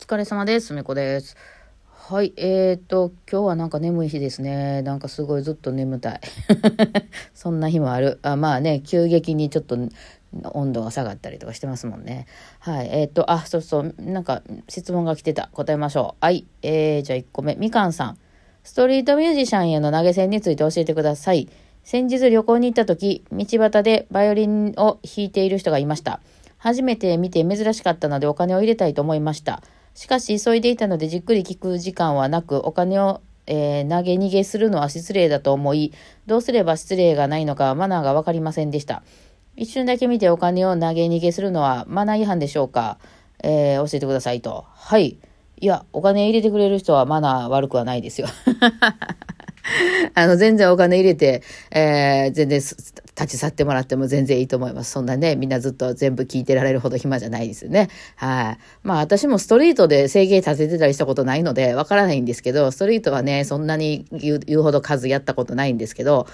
お疲れ様です。みこです。はい、えーと、今日はなんか眠い日ですね。なんかすごいずっと眠たい。そんな日もある。あまあね、急激にちょっと温度が下がったりとかしてますもんね。はい、えーと、あ、そうそう、なんか質問が来てた。答えましょう。はい、えー、じゃあ1個目。みかんさん。ストリートミュージシャンへの投げ銭について教えてください。先日旅行に行った時、道端でバイオリンを弾いている人がいました。初めて見て珍しかったのでお金を入れたいと思いました。しかし急いでいたのでじっくり聞く時間はなく、お金を、えー投げ逃げするのは失礼だと思い、どうすれば失礼がないのかマナーがわかりませんでした。一瞬だけ見てお金を投げ逃げするのはマナー違反でしょうか、えー教えてくださいと。はい。いや、お金入れてくれる人はマナー悪くはないですよ。あの、全然お金入れて、えー全然立ち去ってもらっても全然いいと思います。そんなね、みんなずっと全部聞いてられるほど暇じゃないですよね。はい。まあ私もストリートで制限立ててたりしたことないので、わからないんですけど、ストリートはね、そんなに言う言うほど数やったことないんですけど、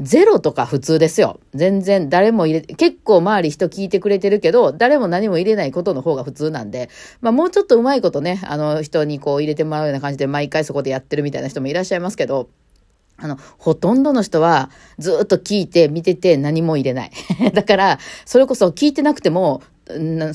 ゼロとか普通ですよ。全然誰も入れ、結構周り人聞いてくれてるけど、誰も何も入れないことの方が普通なんで、まあもうちょっとうまいことね、あの人にこう入れてもらうような感じで毎回そこでやってるみたいな人もいらっしゃいますけど、あの、ほとんどの人はずっと聞いて見てて何も入れない。だから、それこそ聞いてなくても、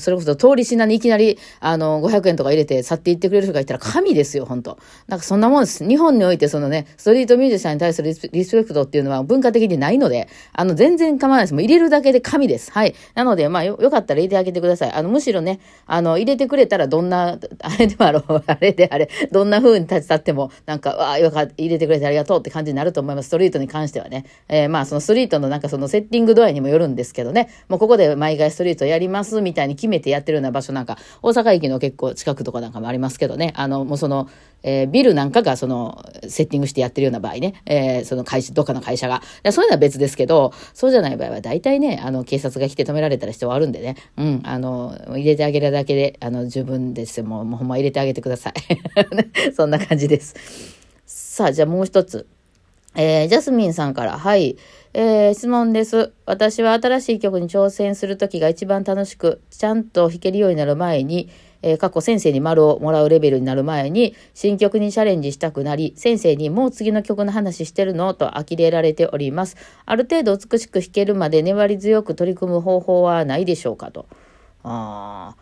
それこそ通り品にいきなり、あの、500円とか入れて去っていってくれる人がいたら神ですよ、本当なんかそんなもんです。日本においてそのね、ストリートミュージシャンに対するリスペクトっていうのは文化的にないので、あの、全然構わないです。もう入れるだけで神です。はい。なので、まあよ、よかったら入れてあげてください。あの、むしろね、あの、入れてくれたらどんな、あれでもあろう、あれであれ、どんな風に立ち去っても、なんか、わあ、よかった、入れてくれてありがとうって感じになると思います。ストリートに関してはね。えーまあ、そのストリートのなんかそのセッティング度合いにもよるんですけどね。もうここで毎回ストリートやりますみたいに決めてやってるような場所なんか、大阪駅の結構近くとかなんかもありますけどね。あの、もうその、えービルなんかがその、セッティングしてやってるような場合ね。えーその会社、どっかの会社が。そういうのは別ですけど、そうじゃない場合は大体ね、あの、警察が来て止められたら人はあるんでね。うん、あの、入れてあげるだけで、あの、十分ですよ。もう、もうほんま入れてあげてください。そんな感じです。さあ、じゃあもう一つ。えージャスミンさんから、はい。えー質問です。私は新しい曲に挑戦するときが一番楽しく、ちゃんと弾けるようになる前に、えー過去先生に丸をもらうレベルになる前に、新曲にチャレンジしたくなり、先生にもう次の曲の話してるのと呆れられております。ある程度美しく弾けるまで粘り強く取り組む方法はないでしょうかと。あ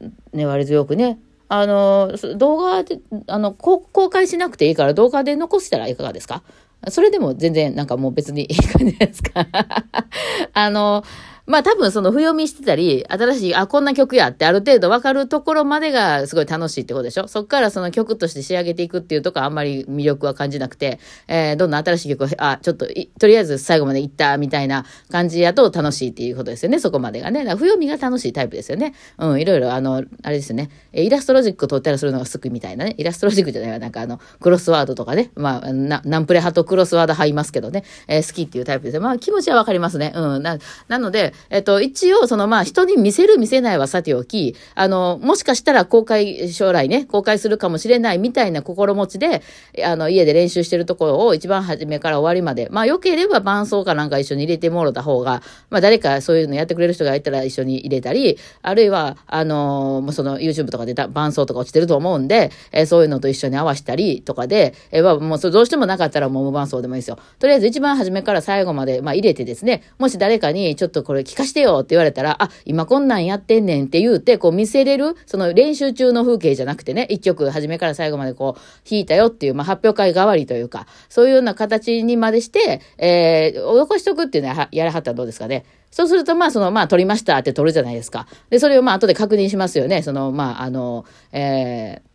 ー粘り強くね。あの、動画で、あの、公開しなくていいから動画で残したらいかがですか？それでも全然なんかもう別にいい感じですか。あの、まあ多分その不読みしてたり、新しい、あ、こんな曲やってある程度わかるところまでがすごい楽しいってことでしょ？そっからその曲として仕上げていくっていうとこはあんまり魅力は感じなくて、えーどんどん新しい曲を、あ、ちょっと、とりあえず最後まで行ったみたいな感じやと楽しいっていうことですよね、そこまでがね。だから不読みが楽しいタイプですよね？うん、いろいろあの、あれですよね。イラストロジックを取ったりするのが好きみたいなね。イラストロジックじゃないわ。なんかあの、クロスワードとかね。まあ、なナンプレ派とクロスワード派いますけどね。えー好きっていうタイプですまあ、気持ちはわかりますね。うん。な、なので、えっと、一応、そのまあ、人に見せる見せないはさておき、あの、もしかしたら公開、将来ね、公開するかもしれないみたいな心持ちで、あの、家で練習してるところを一番初めから終わりまで、まあ、良ければ伴奏かなんか一緒に入れてもろた方が、まあ、誰かそういうのやってくれる人がいたら一緒に入れたり、あるいは、あの、その YouTube とかで伴奏とか落ちてると思うんで、えーそういうのと一緒に合わせたりとかで、えーもうどうしてもなかったらもう無伴奏でもいいですよ。とりあえず一番初めから最後まで、まあ、入れてですね、もし誰かにちょっとこれ聞かしてよって言われたら、あ、今こんなんやってんねんって言うて、こう見せれる、その練習中の風景じゃなくてね、一曲初めから最後までこう弾いたよっていう、まあ、発表会代わりというか、そういうような形にまでして、えー、残しとくっていうのはやらはったらどうですかね。そうすると、まあ、その、まあ、撮りましたって撮るじゃないですか。で、それをまあ、後で確認しますよね。その、まあ、あの、えー、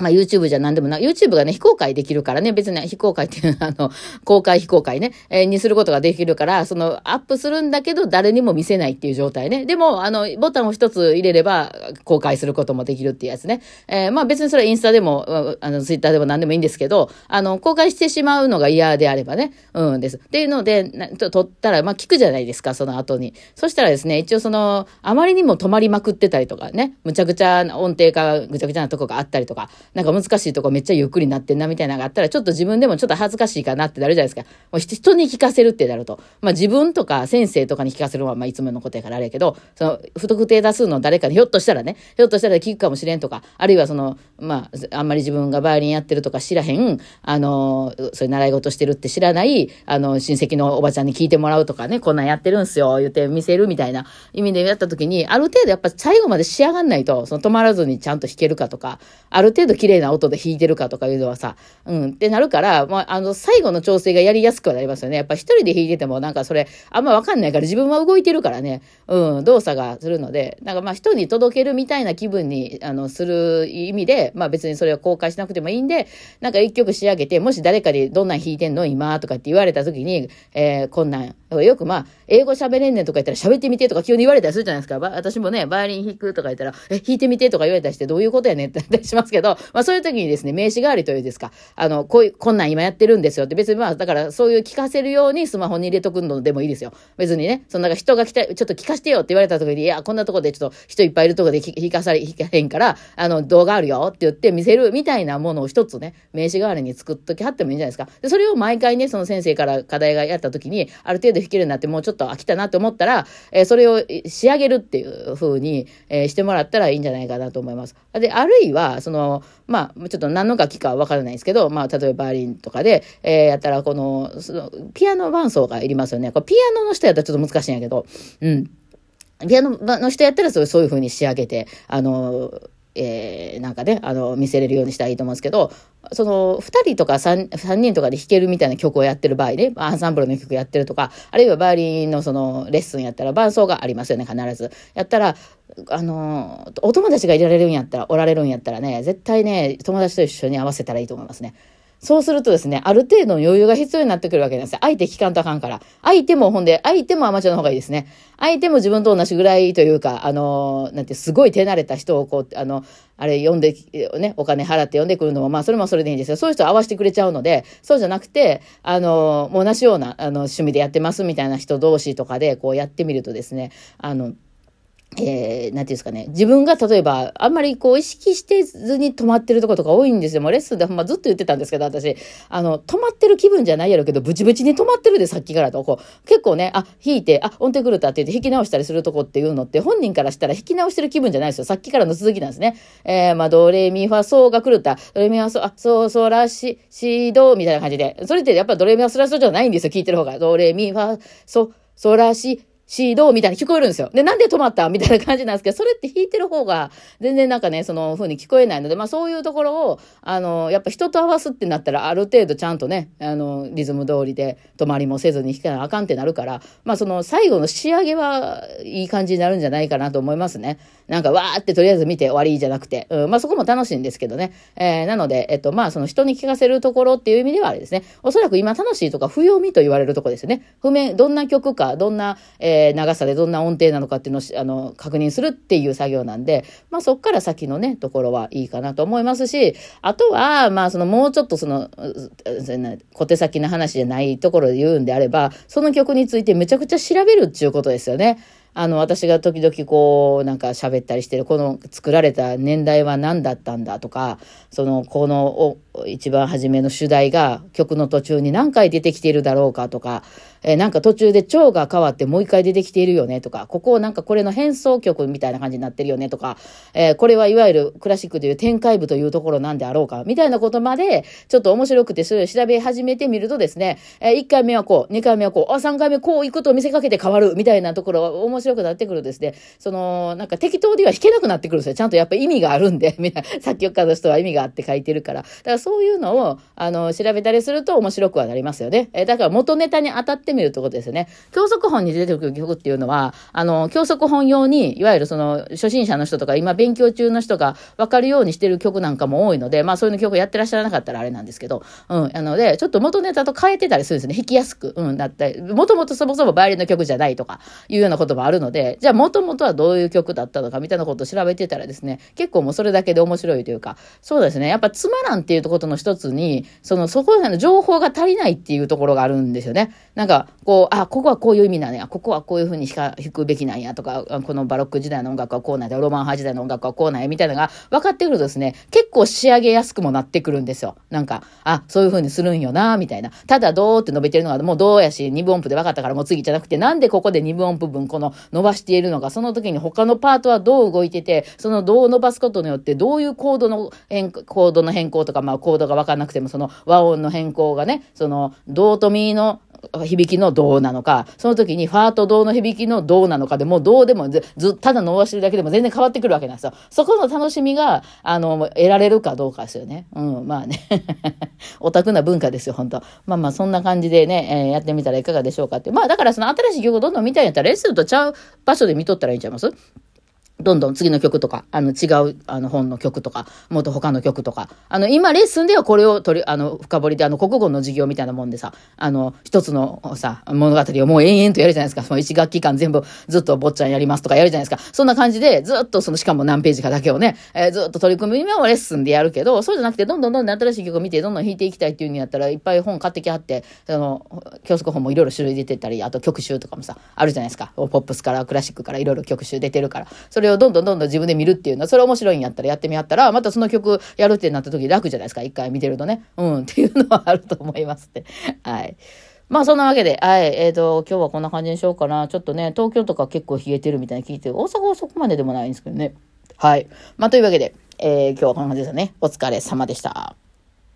まあ、YouTube じゃ何でもな、YouTube がね、非公開できるからね、別に非公開っていうのは、あの、公開非公開ね、えーにすることができるから、その、アップするんだけど、誰にも見せないっていう状態ね。でも、あの、ボタンを一つ入れれば、公開することもできるっていうやつね。えーまあ、別にそれはインスタでも、あの、ツイッターでも何でもいいんですけど、あの、公開してしまうのが嫌であればね、うんです。っていうので、なと撮ったら、まあ、聞くじゃないですか、その後に。そしたらですね、一応その、あまりにも止まりまくってたりとかね、むちゃくちゃな音程がぐちゃぐちゃなとこがあったりとか、なんか難しいとこめっちゃゆっくりなってんなみたいなのがあったら、ちょっと自分でもちょっと恥ずかしいかなってなるじゃないですか。もう人に聞かせるってなると。まあ自分とか先生とかに聞かせるのはまあいつものことやからあれやけど、その不特定多数の誰かにひょっとしたらね、ひょっとしたら聞くかもしれんとか、あるいはその、まあ、あんまり自分がバイオリンやってるとか知らへん、あの、それ習い事してるって知らない、あの、親戚のおばちゃんに聞いてもらうとかね、こんなんやってるんすよ、言って見せるみたいな意味でやった時に、ある程度やっぱ最後まで仕上がんないと、その止まらずにちゃんと弾けるかとか、ある程度綺麗な音で弾いてるかとかいうのはさ、うん、ってなるから、まあ、あの、最後の調整がやりやすくはなりますよね。やっぱ一人で弾いててもなんかそれ、あんまわかんないから自分は動いてるからね、うん、動作がするので、なんかまあ人に届けるみたいな気分に、あの、する意味で、まあ別にそれを公開しなくてもいいんで、なんか一曲仕上げて、もし誰かにどんなん弾いてんの今とかって言われた時に、えー、こんなん、よくまあ、英語喋れんねんとか言ったら喋ってみてとか急に言われたりするじゃないですか。私もね、バイオリン弾くとか言ったら、え、弾いてみてとか言われたりしてどういうことやねんって言ったりしますけど、まあそういう時にですね、名刺代わりというですか、あの、こういう、こんなん今やってるんですよって、別にまあ、だからそういう聞かせるようにスマホに入れとくのでもいいですよ。別にね、そのなんか人が来た、ちょっと聞かしてよって言われた時に、いや、こんなとこでちょっと人いっぱいいるとこで弾かされ、弾かへんから、あの、動画あるよって言って見せるみたいなものを一つね、名刺代わりに作っときはってもいいんじゃないですか。で、それを毎回ね、その先生から課題がやった時に、ある程度弾けるようになってもうちょっと飽きたなって思ったら、えー、それを仕上げるっていう風に、えー、してもらったらいいんじゃないかなと思います。で、あるいは、その、まあ、ちょっと何の楽器かわからないですけど、まあ、例えばバーリンとかで、えー、やったら、この、ピアノ伴奏がいりますよね。これピアノの人やったらちょっと難しいんやけど、うん。ピアノの人やったらそういう風に仕上げて、あの、えー、なんかね、あの、見せれるようにしたらいいと思うんですけど、その、2人とか 3, 3人とかで弾けるみたいな曲をやってる場合ね、アンサンブルの曲やってるとか、あるいはバイオリンのその、レッスンやったら伴奏がありますよね、必ず。やったら、あの、お友達がいられるんやったら、おられるんやったらね、絶対ね、友達と一緒に合わせたらいいと思いますね。そうするとですね、ある程度の余裕が必要になってくるわけなんですよ。相手聞かんとあかんから。相手もほんで、相手もアマチュアの方がいいですね。相手も自分と同じぐらいというか、あの、なんて、すごい手慣れた人をこう、あの、あれ呼んで、ね、お金払って呼んでくるのも、まあ、それもそれでいいんですよ。そういう人合わせてくれちゃうので、そうじゃなくて、あの、もう同じような、あの、趣味でやってますみたいな人同士とかで、こうやってみるとですね、あの、えー、なんていうんですかね。自分が例えば、あんまりこう意識してずに止まってるとことか多いんですよ。もうレッスンでほんまずっと言ってたんですけど、私、あの、止まってる気分じゃないやろうけど、ブチブチに止まってるで、さっきからと。こう、結構ね、あ、弾いて、あ、音程狂ったって言って弾き直したりするとこっていうのって、本人からしたら弾き直してる気分じゃないですよ。さっきからの続きなんですね。えー、まあ、ドレミファソーが狂った。ドレミファソー、あ、ソーソーラシ、シドみたいな感じで。それってやっぱドレミファソラソじゃないんですよ。聞いてる方が。ドレミファソ、ソラシ、シードみたいに聞こえるんですよ。で、なんで止まったみたいな感じなんですけど、それって弾いてる方が全然なんかね、その風に聞こえないので、まあそういうところを、あの、やっぱ人と合わすってなったら、ある程度ちゃんとね、あの、リズム通りで止まりもせずに弾かなあかんってなるから、まあその最後の仕上げはいい感じになるんじゃないかなと思いますね。なんかわーってとりあえず見て終わりじゃなくて、うん、まあそこも楽しいんですけどね。えー、なので、えっと、まあその人に聞かせるところっていう意味ではあれですね。おそらく今楽しいとか不要味と言われるとこですよね。譜面、どんな曲か、どんな、えー、長さでどんな音程なのかっていうのをあの確認するっていう作業なんで、まあそっから先のね、ところはいいかなと思いますし、あとは、まあそのもうちょっとその、小手先の話じゃないところで言うんであれば、その曲についてめちゃくちゃ調べるっていうことですよね。あの、私が時々こう、なんか喋ったりしてる、この作られた年代は何だったんだとか、その、この、一番初めの主題が曲の途中に何回出てきているだろうかとか、えー、なんか途中で蝶が変わってもう一回出てきているよねとか、ここなんかこれの変奏曲みたいな感じになってるよねとか、えー、これはいわゆるクラシックでいう展開部というところなんであろうか、みたいなことまで、ちょっと面白くてそれを調べ始めてみるとですね、えー、1回目はこう、2回目はこう、あ、3回目こう行くと見せかけて変わるみたいなところ面白くなってくるですね、その、なんか適当では弾けなくなってくるんですよ。ちゃんとやっぱ意味があるんで、みんな、作曲家の人は意味があって書いてるから。だからそういうのを、あの、調べたりすると面白くはなりますよね。えー、だから元ネタに当たってみるってことですよね。教則本に出てくる曲っていうのは、あの、教則本用に、いわゆるその、初心者の人とか、今勉強中の人が分かるようにしてる曲なんかも多いので、まあそういう曲やってらっしゃらなかったらあれなんですけど、うん、なので、ちょっと元ネタと変えてたりするんですね。弾きやすく、うん、だったり、もともとそもそもバイオリンの曲じゃないとか、いうようなこともあるので、じゃあもともとはどういう曲だったのかみたいなことを調べてたらですね、結構もうそれだけで面白いというか、そうですね、やっぱつまらんっていうことの一つに、その、そこら辺の情報が足りないっていうところがあるんですよね。なんか、こう、あ、ここはこういう意味なんや、ここはこういうふうに弾くべきなんやとか、このバロック時代の音楽はこうなんや、ロマン派時代の音楽はこうなんや、みたいなのが分かってくるとですね、結構仕上げやすくもなってくるんですよ。なんか、あ、そういうふうにするんよな、みたいな。ただ、どうって伸びてるのが、もうどうやし、二分音符で分かったからもう次じゃなくて、なんでここで二分音符分この伸ばしているのか、その時に他のパートはどう動いてて、そのどう伸ばすことによってどういうコードの変、コードの変更とか、まあコードが分かんなくても、その和音の変更がね、その、ドとミの響きのどうなのか、その時にファーとドの響きのどうなのかでもどうでもず、ず、ただ伸ばしてるだけでも全然変わってくるわけなんですよ。そこの楽しみが、あの、得られるかどうかですよね。うん、まあね。オタクな文化ですよ、本当まあまあ、そんな感じでね、えー、やってみたらいかがでしょうかって。まあ、だからその新しい曲をどんどん見たいんやったら、レッスンとちゃう場所で見とったらいいんちゃいます？どんどん次の曲とか、あの違うあの本の曲とか、もっと他の曲とか、あの今レッスンではこれを取り、あの深掘りであの国語の授業みたいなもんでさ、あの一つのさ、物語をもう延々とやるじゃないですか。その一学期間全部ずっと坊ちゃんやりますとかやるじゃないですか。そんな感じでずっとそのしかも何ページかだけをね、えー、ずっと取り組みをレッスンでやるけど、そうじゃなくてどんどんどんどん新しい曲を見てどんどん弾いていきたいっていう風になったらいっぱい本買ってきはって、その教則本もいろいろ種類出てたり、あと曲集とかもさ、あるじゃないですか。ポップスからクラシックからいろいろ曲集出てるから、それをどんどんどんどん自分で見るっていうのは、それ面白いんやったらやってみやったら、またその曲やるってなった時楽じゃないですか。一回見てるとね。うん、っていうのはあると思いますって。はい。まあそんなわけで、はい、えっ、ー、と、今日はこんな感じにしようかな。ちょっとね、東京とか結構冷えてるみたいに聞いて、大阪はそこまででもないんですけどね。はい。まあというわけで、えー、今日はこんな感じですよね。お疲れ様でした。